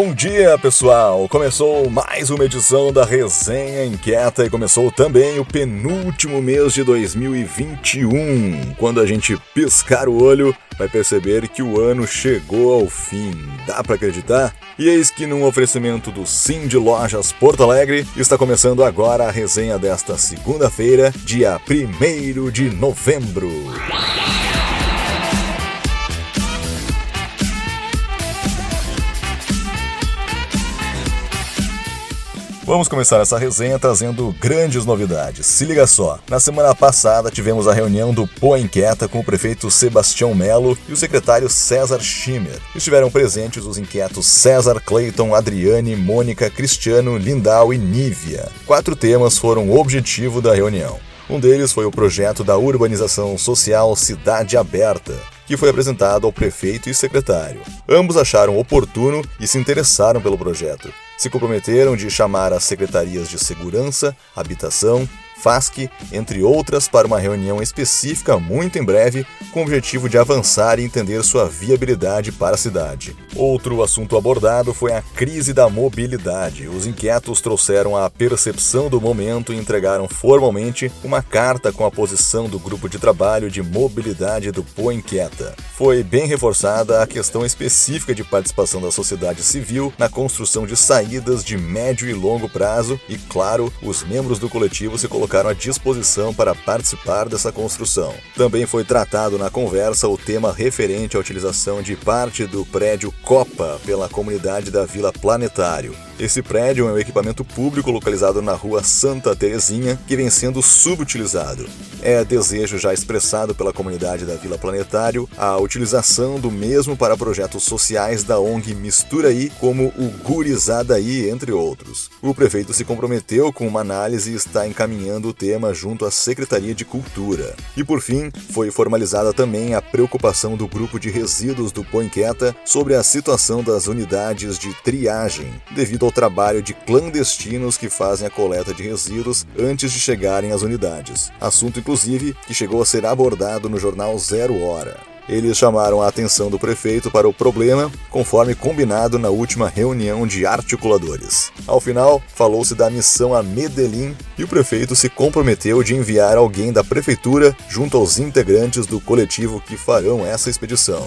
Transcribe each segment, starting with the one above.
Bom dia, pessoal! Começou mais uma edição da Resenha Inquieta e começou também o penúltimo mês de 2021. Quando a gente piscar o olho, vai perceber que o ano chegou ao fim. Dá para acreditar? E eis que num oferecimento do Sim de Lojas Porto Alegre, está começando agora a resenha desta segunda-feira, dia 1 de novembro. Vamos começar essa resenha trazendo grandes novidades. Se liga só, na semana passada tivemos a reunião do Pô Inquieta com o prefeito Sebastião Melo e o secretário César Schimmer. Estiveram presentes os inquietos César Clayton, Adriane, Mônica, Cristiano, Lindau e Nívia. Quatro temas foram o objetivo da reunião. Um deles foi o projeto da urbanização social Cidade Aberta, que foi apresentado ao prefeito e secretário. Ambos acharam oportuno e se interessaram pelo projeto. Se comprometeram de chamar as secretarias de Segurança, Habitação, FASC, entre outras, para uma reunião específica muito em breve, com o objetivo de avançar e entender sua viabilidade para a cidade. Outro assunto abordado foi a crise da mobilidade. Os inquietos trouxeram a percepção do momento e entregaram formalmente uma carta com a posição do grupo de trabalho de mobilidade do Pô Inquieta. Foi bem reforçada a questão específica de participação da sociedade civil na construção de saídas de médio e longo prazo e, claro, os membros do coletivo se colocaram colocaram à disposição para participar dessa construção. Também foi tratado na conversa o tema referente à utilização de parte do prédio Copa pela comunidade da Vila Planetário. Esse prédio é um equipamento público localizado na rua Santa Terezinha que vem sendo subutilizado. É desejo já expressado pela comunidade da Vila Planetário a utilização do mesmo para projetos sociais da ONG Misturaí, como o Gurizadaí, entre outros. O prefeito se comprometeu com uma análise e está encaminhando o tema junto à Secretaria de Cultura. E por fim, foi formalizada também a preocupação do grupo de resíduos do Poinqueta sobre a situação das unidades de triagem, devido ao trabalho de clandestinos que fazem a coleta de resíduos antes de chegarem às unidades. Assunto, inclusive, que chegou a ser abordado no jornal Zero Hora. Eles chamaram a atenção do prefeito para o problema, conforme combinado na última reunião de articuladores. Ao final, falou-se da missão a Medellín e o prefeito se comprometeu de enviar alguém da prefeitura junto aos integrantes do coletivo que farão essa expedição.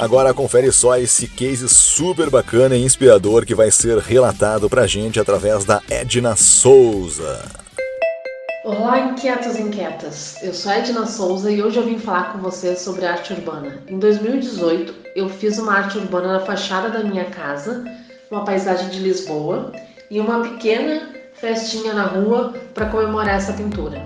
Agora confere só esse case super bacana e inspirador que vai ser relatado pra gente através da Edna Souza. Olá, inquietos e inquietas. Eu sou Edna Souza e hoje eu vim falar com vocês sobre arte urbana. Em 2018, eu fiz uma arte urbana na fachada da minha casa, uma paisagem de Lisboa e uma pequena festinha na rua para comemorar essa pintura.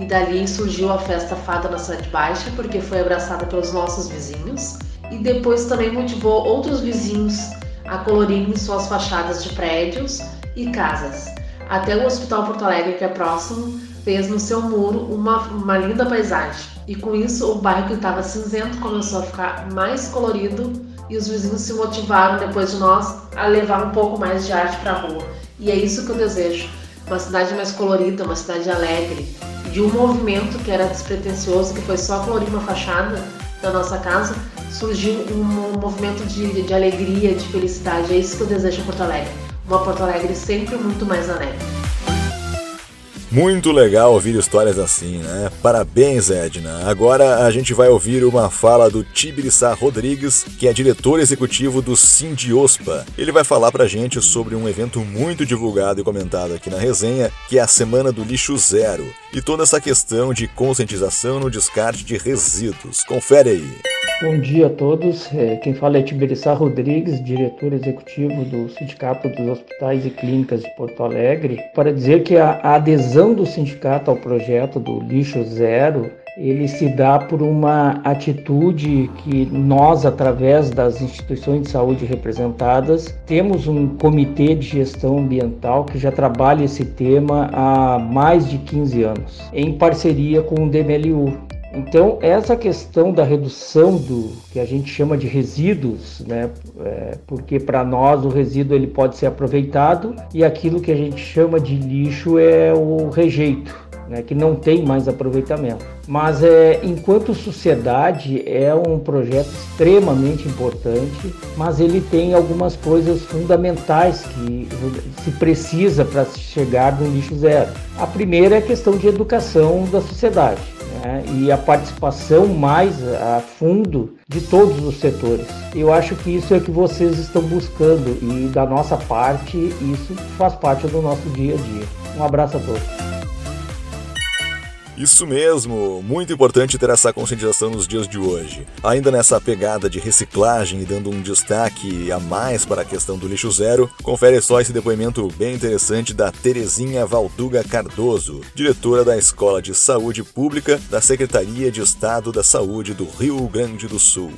E dali surgiu a festa Fada na Cidade Baixa, porque foi abraçada pelos nossos vizinhos e depois também motivou outros vizinhos a colorirem suas fachadas de prédios e casas. Até o Hospital Porto Alegre, que é próximo, fez no seu muro uma, uma linda paisagem. E com isso, o bairro que estava cinzento começou a ficar mais colorido e os vizinhos se motivaram, depois de nós, a levar um pouco mais de arte para a rua. E é isso que eu desejo: uma cidade mais colorida, uma cidade alegre. De um movimento que era despretensioso, que foi só colorir uma fachada da nossa casa, surgiu um movimento de, de alegria, de felicidade. É isso que eu desejo a Porto Alegre. Uma Porto Alegre sempre muito mais alegre. Muito legal ouvir histórias assim, né? Parabéns, Edna. Agora a gente vai ouvir uma fala do Tibirissá Rodrigues, que é diretor executivo do Sindiospa. Ele vai falar pra gente sobre um evento muito divulgado e comentado aqui na resenha, que é a Semana do Lixo Zero, e toda essa questão de conscientização no descarte de resíduos. Confere aí. Bom dia a todos. É, quem fala é Tibirissá Rodrigues, diretor executivo do Sindicato dos Hospitais e Clínicas de Porto Alegre, para dizer que a adesão do sindicato ao projeto do Lixo Zero ele se dá por uma atitude que nós, através das instituições de saúde representadas, temos um comitê de gestão ambiental que já trabalha esse tema há mais de 15 anos, em parceria com o DMLU, então, essa questão da redução do que a gente chama de resíduos, né, é, porque para nós o resíduo ele pode ser aproveitado e aquilo que a gente chama de lixo é o rejeito. né, que não tem mais aproveitamento. Mas é, enquanto sociedade é um projeto extremamente importante, mas ele tem algumas coisas fundamentais que se precisa para chegar no lixo zero. A primeira é a questão de educação da sociedade né, e a participação mais a fundo de todos os setores. Eu acho que isso é que vocês estão buscando e da nossa parte isso faz parte do nosso dia a dia. Um abraço a todos. Isso mesmo, muito importante ter essa conscientização nos dias de hoje. Ainda nessa pegada de reciclagem e dando um destaque a mais para a questão do lixo zero, confere só esse depoimento bem interessante da Terezinha Valduga Cardoso, diretora da Escola de Saúde Pública da Secretaria de Estado da Saúde do Rio Grande do Sul.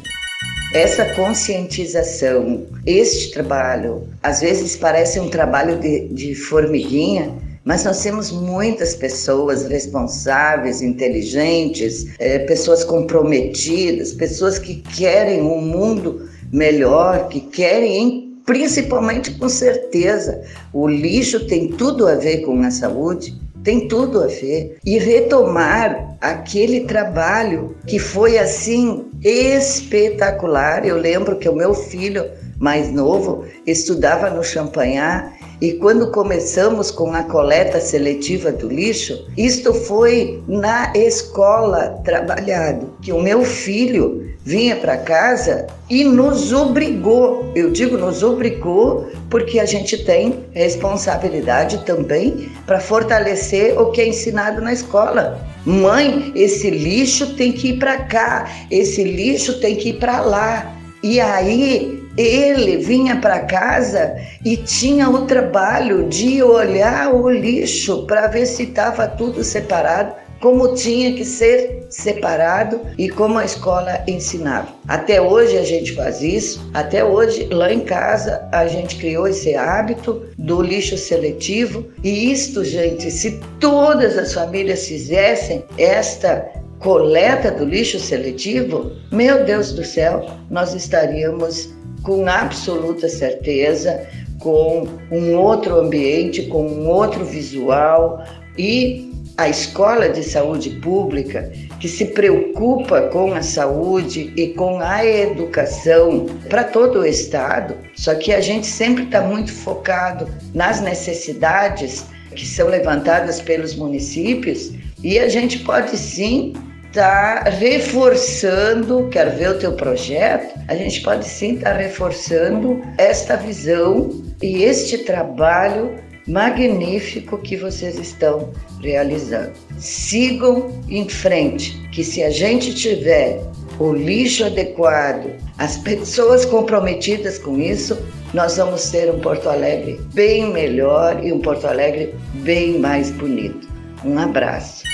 Essa conscientização, este trabalho, às vezes parece um trabalho de, de formiguinha, mas nós temos muitas pessoas responsáveis, inteligentes, é, pessoas comprometidas, pessoas que querem um mundo melhor, que querem, principalmente com certeza, o lixo tem tudo a ver com a saúde, tem tudo a ver. E retomar aquele trabalho que foi assim espetacular. Eu lembro que o meu filho mais novo estudava no Champanhar e quando começamos com a coleta seletiva do lixo, isto foi na escola trabalhado, que o meu filho vinha para casa e nos obrigou. Eu digo nos obrigou porque a gente tem responsabilidade também para fortalecer o que é ensinado na escola. Mãe, esse lixo tem que ir para cá, esse lixo tem que ir para lá. E aí ele vinha para casa e tinha o trabalho de olhar o lixo para ver se estava tudo separado, como tinha que ser separado e como a escola ensinava. Até hoje a gente faz isso, até hoje lá em casa a gente criou esse hábito do lixo seletivo e isto, gente, se todas as famílias fizessem esta coleta do lixo seletivo, meu Deus do céu, nós estaríamos com absoluta certeza, com um outro ambiente, com um outro visual. E a escola de saúde pública que se preocupa com a saúde e com a educação para todo o estado, só que a gente sempre está muito focado nas necessidades que são levantadas pelos municípios e a gente pode sim está reforçando, quer ver o teu projeto, a gente pode sim estar tá reforçando esta visão e este trabalho magnífico que vocês estão realizando. Sigam em frente, que se a gente tiver o lixo adequado, as pessoas comprometidas com isso, nós vamos ter um Porto Alegre bem melhor e um Porto Alegre bem mais bonito. Um abraço.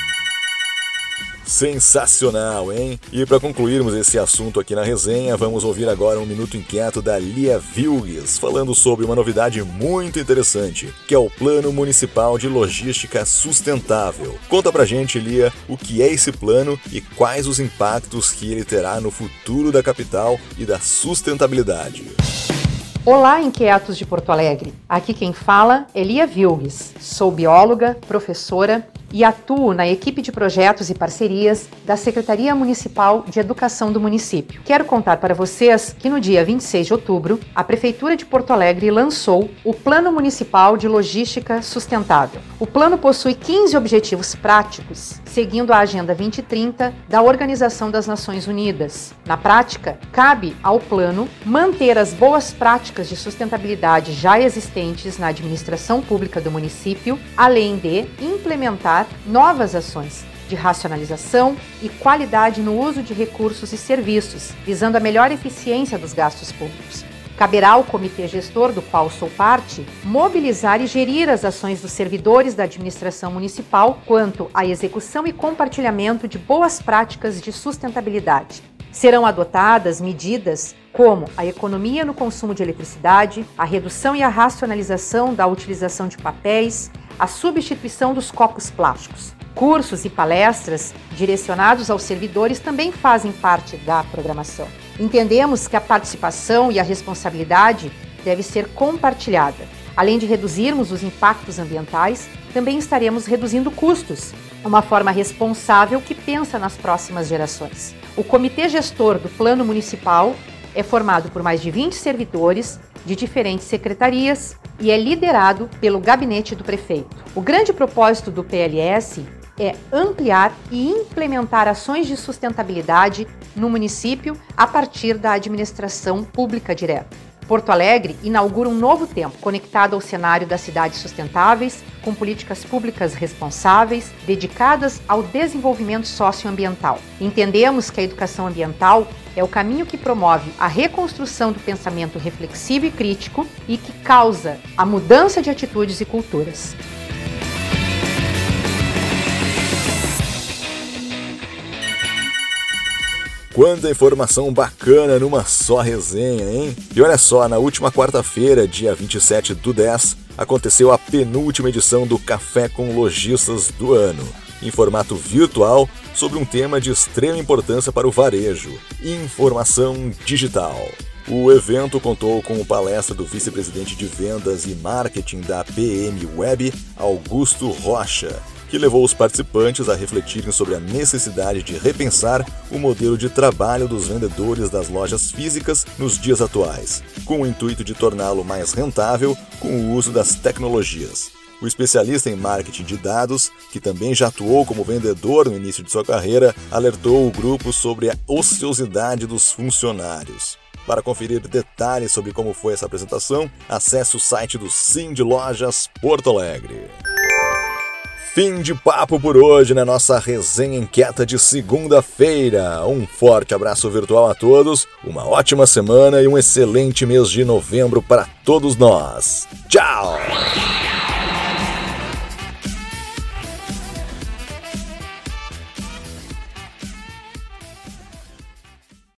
Sensacional, hein? E para concluirmos esse assunto aqui na resenha, vamos ouvir agora um minuto inquieto da Lia Vilgues, falando sobre uma novidade muito interessante, que é o Plano Municipal de Logística Sustentável. Conta pra gente, Lia, o que é esse plano e quais os impactos que ele terá no futuro da capital e da sustentabilidade. Olá, inquietos de Porto Alegre. Aqui quem fala é Lia Vilgues. Sou bióloga, professora e atuo na equipe de projetos e parcerias da Secretaria Municipal de Educação do município. Quero contar para vocês que no dia 26 de outubro, a Prefeitura de Porto Alegre lançou o Plano Municipal de Logística Sustentável. O plano possui 15 objetivos práticos, seguindo a Agenda 2030 da Organização das Nações Unidas. Na prática, cabe ao plano manter as boas práticas de sustentabilidade já existentes na administração pública do município, além de implementar novas ações de racionalização e qualidade no uso de recursos e serviços, visando a melhor eficiência dos gastos públicos. Caberá ao comitê gestor, do qual sou parte, mobilizar e gerir as ações dos servidores da administração municipal quanto à execução e compartilhamento de boas práticas de sustentabilidade. Serão adotadas medidas como a economia no consumo de eletricidade, a redução e a racionalização da utilização de papéis, a substituição dos copos plásticos. Cursos e palestras direcionados aos servidores também fazem parte da programação. Entendemos que a participação e a responsabilidade deve ser compartilhada. Além de reduzirmos os impactos ambientais, também estaremos reduzindo custos, uma forma responsável que pensa nas próximas gerações. O comitê gestor do Plano Municipal é formado por mais de 20 servidores de diferentes secretarias e é liderado pelo gabinete do prefeito. O grande propósito do PLS é ampliar e implementar ações de sustentabilidade no município a partir da administração pública direta. Porto Alegre inaugura um novo tempo conectado ao cenário das cidades sustentáveis, com políticas públicas responsáveis, dedicadas ao desenvolvimento socioambiental. Entendemos que a educação ambiental é o caminho que promove a reconstrução do pensamento reflexivo e crítico e que causa a mudança de atitudes e culturas. Quanta informação bacana numa só resenha, hein? E olha só, na última quarta-feira, dia 27 do 10, aconteceu a penúltima edição do Café com Lojistas do ano, em formato virtual, sobre um tema de extrema importância para o varejo: informação digital. O evento contou com a palestra do vice-presidente de vendas e marketing da PM Web, Augusto Rocha, que levou os participantes a refletirem sobre a necessidade de repensar o modelo de trabalho dos vendedores das lojas físicas nos dias atuais, com o intuito de torná-lo mais rentável com o uso das tecnologias. O especialista em marketing de dados, que também já atuou como vendedor no início de sua carreira, alertou o grupo sobre a ociosidade dos funcionários. Para conferir detalhes sobre como foi essa apresentação, acesse o site do Sim de Lojas Porto Alegre. Fim de papo por hoje na nossa resenha inquieta de segunda-feira. Um forte abraço virtual a todos, uma ótima semana e um excelente mês de novembro para todos nós. Tchau!